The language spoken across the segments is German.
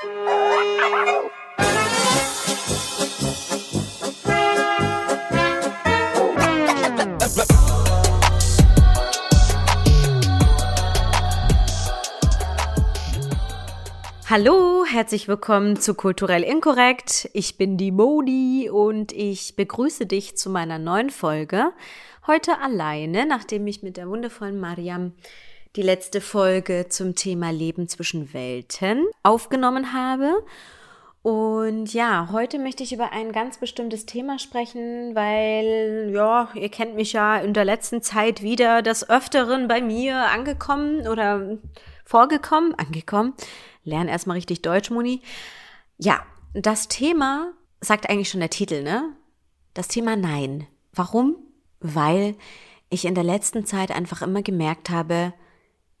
Hallo, herzlich willkommen zu Kulturell Inkorrekt. Ich bin die Modi und ich begrüße dich zu meiner neuen Folge. Heute alleine, nachdem ich mit der wundervollen Mariam die letzte Folge zum Thema Leben zwischen Welten aufgenommen habe. Und ja, heute möchte ich über ein ganz bestimmtes Thema sprechen, weil, ja, ihr kennt mich ja in der letzten Zeit wieder des Öfteren bei mir angekommen oder vorgekommen, angekommen Lern erstmal richtig Deutsch, Moni. Ja, das Thema sagt eigentlich schon der Titel, ne? Das Thema Nein. Warum? Weil ich in der letzten Zeit einfach immer gemerkt habe,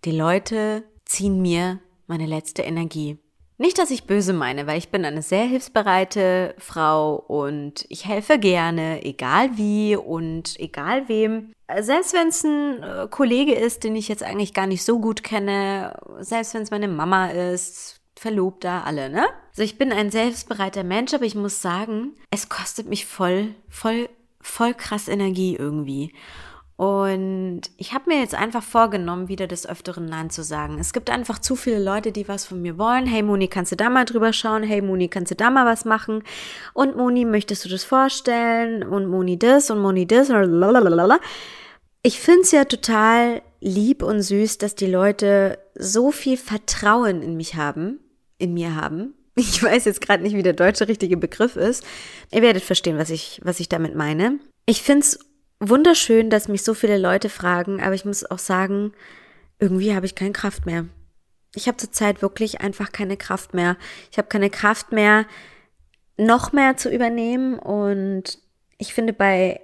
die Leute ziehen mir meine letzte Energie. Nicht, dass ich böse meine, weil ich bin eine sehr hilfsbereite Frau und ich helfe gerne, egal wie und egal wem. Selbst wenn es ein äh, Kollege ist, den ich jetzt eigentlich gar nicht so gut kenne, selbst wenn es meine Mama ist, Verlobter, alle, ne? Also ich bin ein selbstbereiter Mensch, aber ich muss sagen, es kostet mich voll, voll, voll krass Energie irgendwie. Und ich habe mir jetzt einfach vorgenommen, wieder des Öfteren Nein zu sagen. Es gibt einfach zu viele Leute, die was von mir wollen. Hey Moni, kannst du da mal drüber schauen? Hey Moni, kannst du da mal was machen? Und Moni, möchtest du das vorstellen? Und Moni das und Moni das. Ich finde es ja total lieb und süß, dass die Leute so viel Vertrauen in mich haben, in mir haben. Ich weiß jetzt gerade nicht, wie der deutsche richtige Begriff ist. Ihr werdet verstehen, was ich, was ich damit meine. Ich finde es wunderschön, dass mich so viele Leute fragen, aber ich muss auch sagen, irgendwie habe ich keine Kraft mehr. Ich habe zurzeit wirklich einfach keine Kraft mehr. Ich habe keine Kraft mehr, noch mehr zu übernehmen. Und ich finde bei,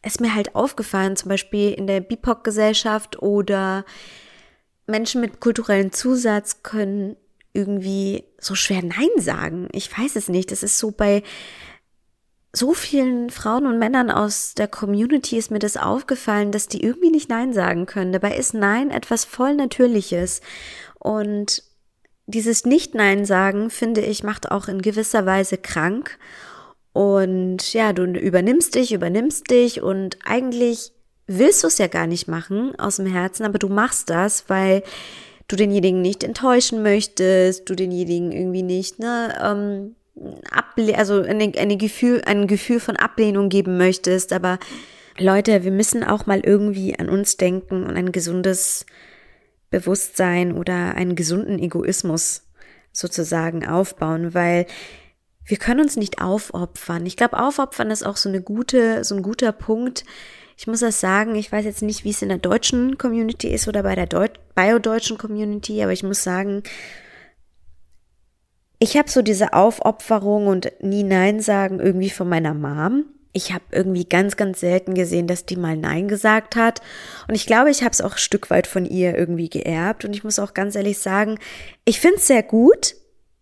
es mir halt aufgefallen, zum Beispiel in der BIPOC-Gesellschaft oder Menschen mit kulturellen Zusatz können irgendwie so schwer Nein sagen. Ich weiß es nicht. Das ist so bei so vielen Frauen und Männern aus der Community ist mir das aufgefallen, dass die irgendwie nicht Nein sagen können. Dabei ist Nein etwas voll Natürliches. Und dieses Nicht-Nein sagen, finde ich, macht auch in gewisser Weise krank. Und ja, du übernimmst dich, übernimmst dich und eigentlich willst du es ja gar nicht machen aus dem Herzen, aber du machst das, weil du denjenigen nicht enttäuschen möchtest, du denjenigen irgendwie nicht, ne, ähm, Able also eine, eine Gefühl, ein Gefühl von Ablehnung geben möchtest. Aber Leute, wir müssen auch mal irgendwie an uns denken und ein gesundes Bewusstsein oder einen gesunden Egoismus sozusagen aufbauen, weil wir können uns nicht aufopfern. Ich glaube, aufopfern ist auch so eine gute, so ein guter Punkt. Ich muss das sagen, ich weiß jetzt nicht, wie es in der deutschen Community ist oder bei der Deut bio-deutschen Community, aber ich muss sagen, ich habe so diese Aufopferung und nie Nein sagen irgendwie von meiner Mom. Ich habe irgendwie ganz, ganz selten gesehen, dass die mal Nein gesagt hat. Und ich glaube, ich habe es auch ein Stück weit von ihr irgendwie geerbt. Und ich muss auch ganz ehrlich sagen, ich finde es sehr gut,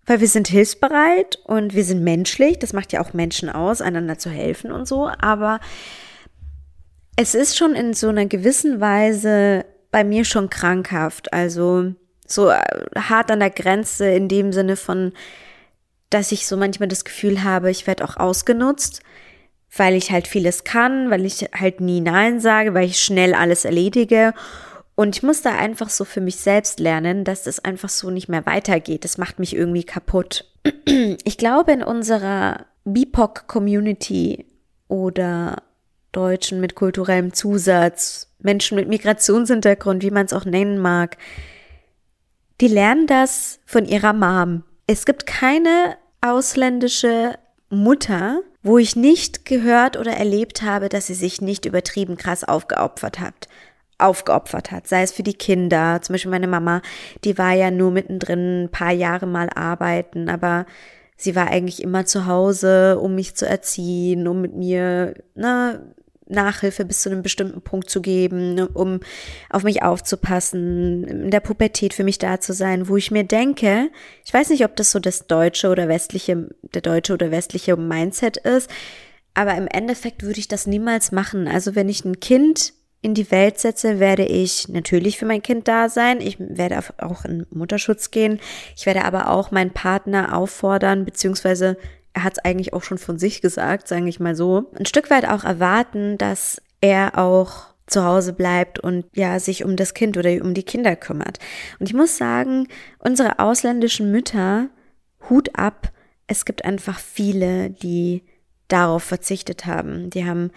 weil wir sind hilfsbereit und wir sind menschlich. Das macht ja auch Menschen aus, einander zu helfen und so. Aber es ist schon in so einer gewissen Weise bei mir schon krankhaft. Also so äh, hart an der Grenze in dem Sinne von, dass ich so manchmal das Gefühl habe, ich werde auch ausgenutzt, weil ich halt vieles kann, weil ich halt nie Nein sage, weil ich schnell alles erledige. Und ich muss da einfach so für mich selbst lernen, dass das einfach so nicht mehr weitergeht. Das macht mich irgendwie kaputt. Ich glaube, in unserer BIPOC-Community oder Deutschen mit kulturellem Zusatz, Menschen mit Migrationshintergrund, wie man es auch nennen mag, die lernen das von ihrer Mom. Es gibt keine ausländische Mutter, wo ich nicht gehört oder erlebt habe, dass sie sich nicht übertrieben krass aufgeopfert hat aufgeopfert hat, sei es für die Kinder, zum Beispiel meine Mama, die war ja nur mittendrin ein paar Jahre mal arbeiten, aber sie war eigentlich immer zu Hause, um mich zu erziehen, um mit mir, ne, Nachhilfe bis zu einem bestimmten Punkt zu geben, ne, um auf mich aufzupassen, in der Pubertät für mich da zu sein, wo ich mir denke, ich weiß nicht, ob das so das deutsche oder westliche, der deutsche oder westliche Mindset ist, aber im Endeffekt würde ich das niemals machen. Also wenn ich ein Kind in die Welt setze, werde ich natürlich für mein Kind da sein. Ich werde auch in Mutterschutz gehen. Ich werde aber auch meinen Partner auffordern, beziehungsweise er hat es eigentlich auch schon von sich gesagt, sage ich mal so, ein Stück weit auch erwarten, dass er auch zu Hause bleibt und ja, sich um das Kind oder um die Kinder kümmert. Und ich muss sagen, unsere ausländischen Mütter, Hut ab, es gibt einfach viele, die darauf verzichtet haben. Die haben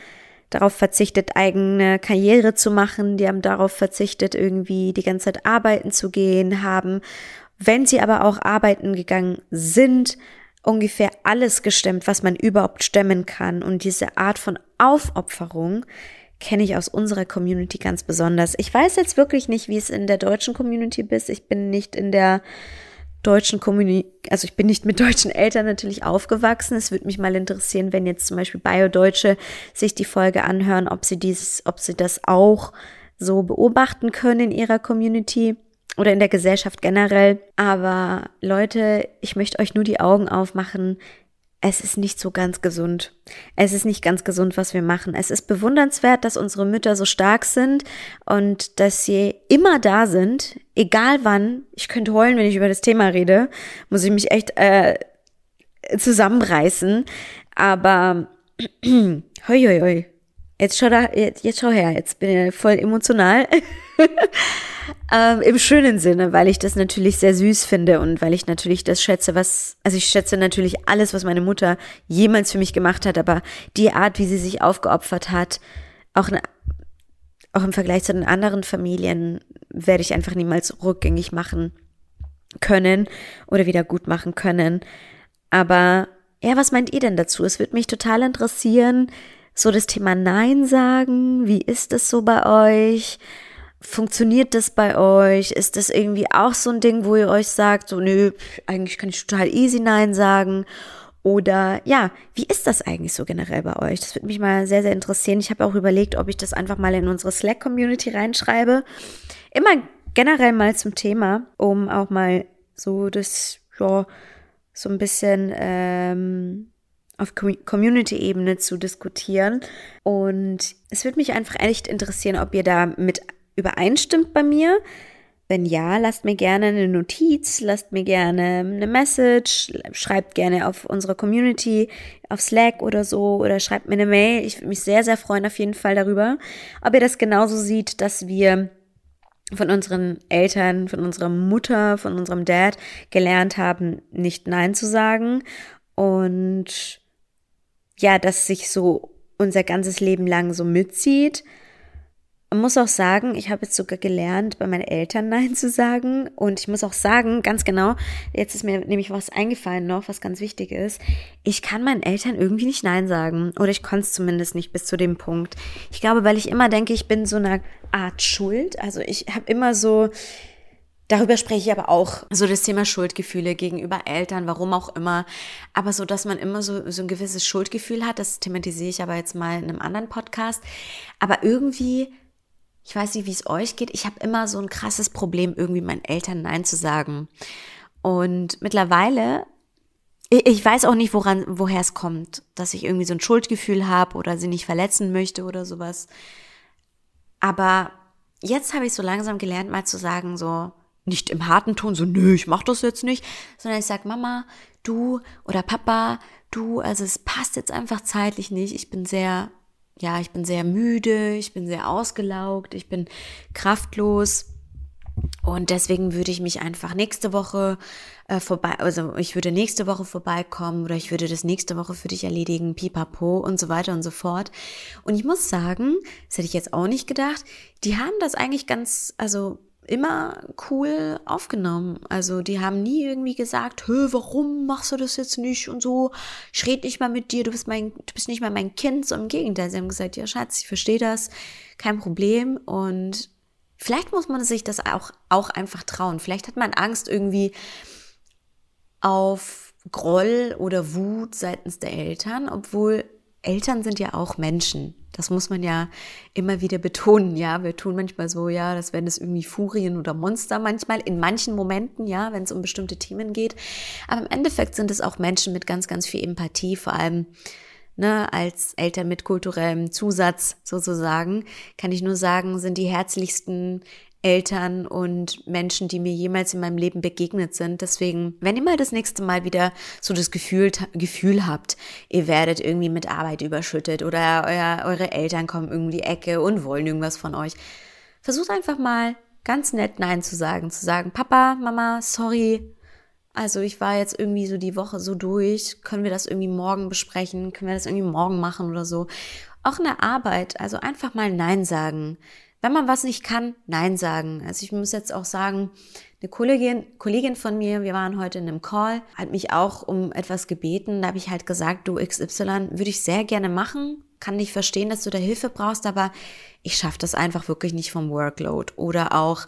darauf verzichtet, eigene Karriere zu machen, die haben darauf verzichtet, irgendwie die ganze Zeit arbeiten zu gehen, haben, wenn sie aber auch arbeiten gegangen sind, ungefähr alles gestemmt, was man überhaupt stemmen kann. Und diese Art von Aufopferung kenne ich aus unserer Community ganz besonders. Ich weiß jetzt wirklich nicht, wie es in der deutschen Community ist. Ich bin nicht in der deutschen Community, also ich bin nicht mit deutschen Eltern natürlich aufgewachsen. Es würde mich mal interessieren, wenn jetzt zum Beispiel Bio-Deutsche sich die Folge anhören, ob sie dieses, ob sie das auch so beobachten können in ihrer Community oder in der Gesellschaft generell. Aber Leute, ich möchte euch nur die Augen aufmachen es ist nicht so ganz gesund. Es ist nicht ganz gesund, was wir machen. Es ist bewundernswert, dass unsere Mütter so stark sind und dass sie immer da sind, egal wann. Ich könnte heulen, wenn ich über das Thema rede. Muss ich mich echt äh, zusammenreißen. Aber hoi, hoi, hoi. Jetzt schau da, jetzt, jetzt schau her, jetzt bin ich voll emotional. ähm, Im schönen Sinne, weil ich das natürlich sehr süß finde und weil ich natürlich das schätze, was, also ich schätze natürlich alles, was meine Mutter jemals für mich gemacht hat, aber die Art, wie sie sich aufgeopfert hat, auch, ne, auch im Vergleich zu den anderen Familien, werde ich einfach niemals rückgängig machen können oder wieder gut machen können. Aber ja, was meint ihr denn dazu? Es würde mich total interessieren, so das Thema Nein sagen, wie ist es so bei euch? Funktioniert das bei euch? Ist das irgendwie auch so ein Ding, wo ihr euch sagt, so, nö, eigentlich kann ich total easy Nein sagen? Oder ja, wie ist das eigentlich so generell bei euch? Das würde mich mal sehr, sehr interessieren. Ich habe auch überlegt, ob ich das einfach mal in unsere Slack-Community reinschreibe. Immer generell mal zum Thema, um auch mal so das, ja, so ein bisschen ähm, auf Community-Ebene zu diskutieren. Und es würde mich einfach echt interessieren, ob ihr da mit übereinstimmt bei mir. Wenn ja, lasst mir gerne eine Notiz, lasst mir gerne eine Message, schreibt gerne auf unsere Community, auf Slack oder so, oder schreibt mir eine Mail. Ich würde mich sehr, sehr freuen auf jeden Fall darüber. Ob ihr das genauso seht, dass wir von unseren Eltern, von unserer Mutter, von unserem Dad gelernt haben, nicht Nein zu sagen und ja, dass sich so unser ganzes Leben lang so mitzieht. Man muss auch sagen, ich habe jetzt sogar gelernt, bei meinen Eltern Nein zu sagen. Und ich muss auch sagen, ganz genau, jetzt ist mir nämlich was eingefallen noch, was ganz wichtig ist. Ich kann meinen Eltern irgendwie nicht Nein sagen. Oder ich konnte es zumindest nicht bis zu dem Punkt. Ich glaube, weil ich immer denke, ich bin so eine Art Schuld. Also ich habe immer so, Darüber spreche ich aber auch. So das Thema Schuldgefühle gegenüber Eltern, warum auch immer. Aber so, dass man immer so, so ein gewisses Schuldgefühl hat, das thematisiere ich aber jetzt mal in einem anderen Podcast. Aber irgendwie, ich weiß nicht, wie es euch geht, ich habe immer so ein krasses Problem, irgendwie meinen Eltern Nein zu sagen. Und mittlerweile, ich weiß auch nicht, woran, woher es kommt, dass ich irgendwie so ein Schuldgefühl habe oder sie nicht verletzen möchte oder sowas. Aber jetzt habe ich so langsam gelernt, mal zu sagen, so, nicht im harten Ton, so, nö, ich mach das jetzt nicht, sondern ich sag, Mama, du oder Papa, du, also es passt jetzt einfach zeitlich nicht. Ich bin sehr, ja, ich bin sehr müde, ich bin sehr ausgelaugt, ich bin kraftlos. Und deswegen würde ich mich einfach nächste Woche äh, vorbei, also ich würde nächste Woche vorbeikommen oder ich würde das nächste Woche für dich erledigen, pipapo und so weiter und so fort. Und ich muss sagen, das hätte ich jetzt auch nicht gedacht, die haben das eigentlich ganz, also immer cool aufgenommen. Also die haben nie irgendwie gesagt, Hö, warum machst du das jetzt nicht und so, ich rede nicht mal mit dir, du bist mein, du bist nicht mal mein Kind, so im Gegenteil. Sie haben gesagt, ja Schatz, ich verstehe das, kein Problem und vielleicht muss man sich das auch, auch einfach trauen. Vielleicht hat man Angst irgendwie auf Groll oder Wut seitens der Eltern, obwohl Eltern sind ja auch Menschen. Das muss man ja immer wieder betonen, ja. Wir tun manchmal so, ja, das wären es irgendwie Furien oder Monster manchmal, in manchen Momenten, ja, wenn es um bestimmte Themen geht. Aber im Endeffekt sind es auch Menschen mit ganz, ganz viel Empathie, vor allem ne, als Eltern mit kulturellem Zusatz sozusagen, kann ich nur sagen, sind die herzlichsten Eltern und Menschen, die mir jemals in meinem Leben begegnet sind. Deswegen, wenn ihr mal das nächste Mal wieder so das Gefühl, Gefühl habt, ihr werdet irgendwie mit Arbeit überschüttet oder euer, eure Eltern kommen irgendwie die Ecke und wollen irgendwas von euch, versucht einfach mal ganz nett Nein zu sagen, zu sagen, Papa, Mama, sorry, also ich war jetzt irgendwie so die Woche so durch, können wir das irgendwie morgen besprechen, können wir das irgendwie morgen machen oder so. Auch in der Arbeit, also einfach mal Nein sagen. Wenn man was nicht kann, Nein sagen. Also ich muss jetzt auch sagen, eine Kollegin, Kollegin von mir, wir waren heute in einem Call, hat mich auch um etwas gebeten. Da habe ich halt gesagt, du XY würde ich sehr gerne machen. Kann nicht verstehen, dass du da Hilfe brauchst, aber ich schaffe das einfach wirklich nicht vom Workload. Oder auch,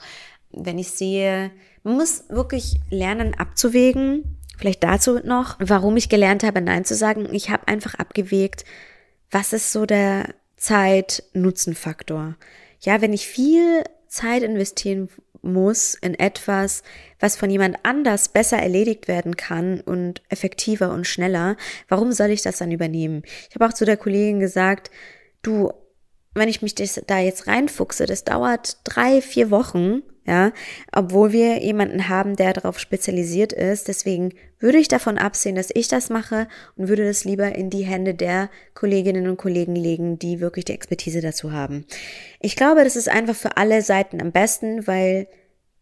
wenn ich sehe, man muss wirklich lernen abzuwägen. Vielleicht dazu noch, warum ich gelernt habe, Nein zu sagen. Ich habe einfach abgewägt, was ist so der Zeit-Nutzen-Faktor ja, wenn ich viel Zeit investieren muss in etwas, was von jemand anders besser erledigt werden kann und effektiver und schneller, warum soll ich das dann übernehmen? Ich habe auch zu der Kollegin gesagt, du, wenn ich mich da jetzt reinfuchse, das dauert drei, vier Wochen, ja, obwohl wir jemanden haben, der darauf spezialisiert ist. Deswegen würde ich davon absehen, dass ich das mache und würde das lieber in die Hände der Kolleginnen und Kollegen legen, die wirklich die Expertise dazu haben. Ich glaube, das ist einfach für alle Seiten am besten, weil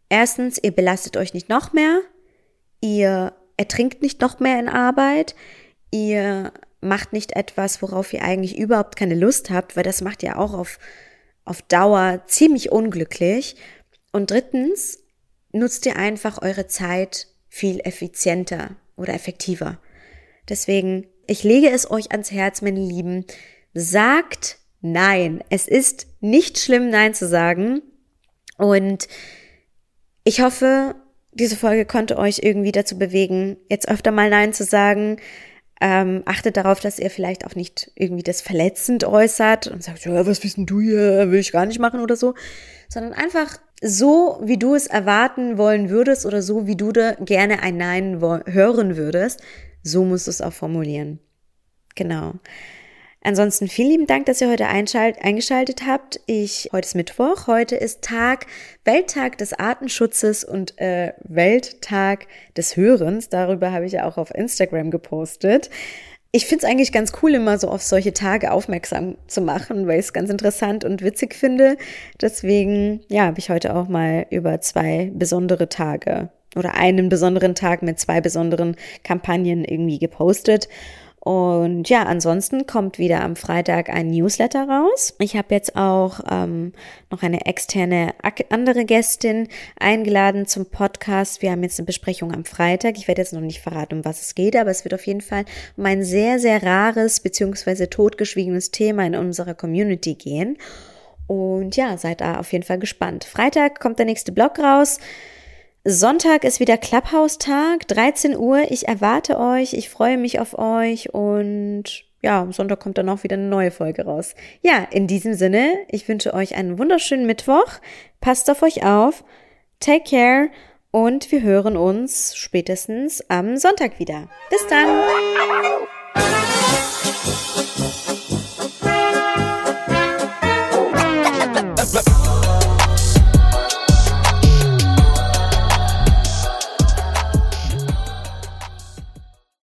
erstens, ihr belastet euch nicht noch mehr, ihr ertrinkt nicht noch mehr in Arbeit, ihr macht nicht etwas, worauf ihr eigentlich überhaupt keine Lust habt, weil das macht ja auch auf, auf Dauer ziemlich unglücklich. Und drittens, nutzt ihr einfach eure Zeit viel effizienter oder effektiver. Deswegen, ich lege es euch ans Herz, meine Lieben, sagt Nein. Es ist nicht schlimm, Nein zu sagen. Und ich hoffe, diese Folge konnte euch irgendwie dazu bewegen, jetzt öfter mal Nein zu sagen. Ähm, achtet darauf, dass ihr vielleicht auch nicht irgendwie das verletzend äußert und sagt, ja, was wissen du hier, will ich gar nicht machen oder so, sondern einfach so, wie du es erwarten wollen würdest oder so, wie du da gerne ein Nein hören würdest, so musst du es auch formulieren. Genau. Ansonsten vielen lieben Dank, dass ihr heute eingeschaltet habt. Ich, heute ist Mittwoch, heute ist Tag, Welttag des Artenschutzes und äh, Welttag des Hörens. Darüber habe ich ja auch auf Instagram gepostet. Ich finde es eigentlich ganz cool, immer so auf solche Tage aufmerksam zu machen, weil ich es ganz interessant und witzig finde. Deswegen, ja, habe ich heute auch mal über zwei besondere Tage oder einen besonderen Tag mit zwei besonderen Kampagnen irgendwie gepostet. Und ja, ansonsten kommt wieder am Freitag ein Newsletter raus. Ich habe jetzt auch ähm, noch eine externe andere Gästin eingeladen zum Podcast. Wir haben jetzt eine Besprechung am Freitag. Ich werde jetzt noch nicht verraten, um was es geht, aber es wird auf jeden Fall um ein sehr, sehr rares beziehungsweise totgeschwiegenes Thema in unserer Community gehen. Und ja, seid da auf jeden Fall gespannt. Freitag kommt der nächste Blog raus. Sonntag ist wieder Clubhouse-Tag, 13 Uhr. Ich erwarte euch, ich freue mich auf euch und ja, am Sonntag kommt dann auch wieder eine neue Folge raus. Ja, in diesem Sinne, ich wünsche euch einen wunderschönen Mittwoch. Passt auf euch auf. Take care und wir hören uns spätestens am Sonntag wieder. Bis dann!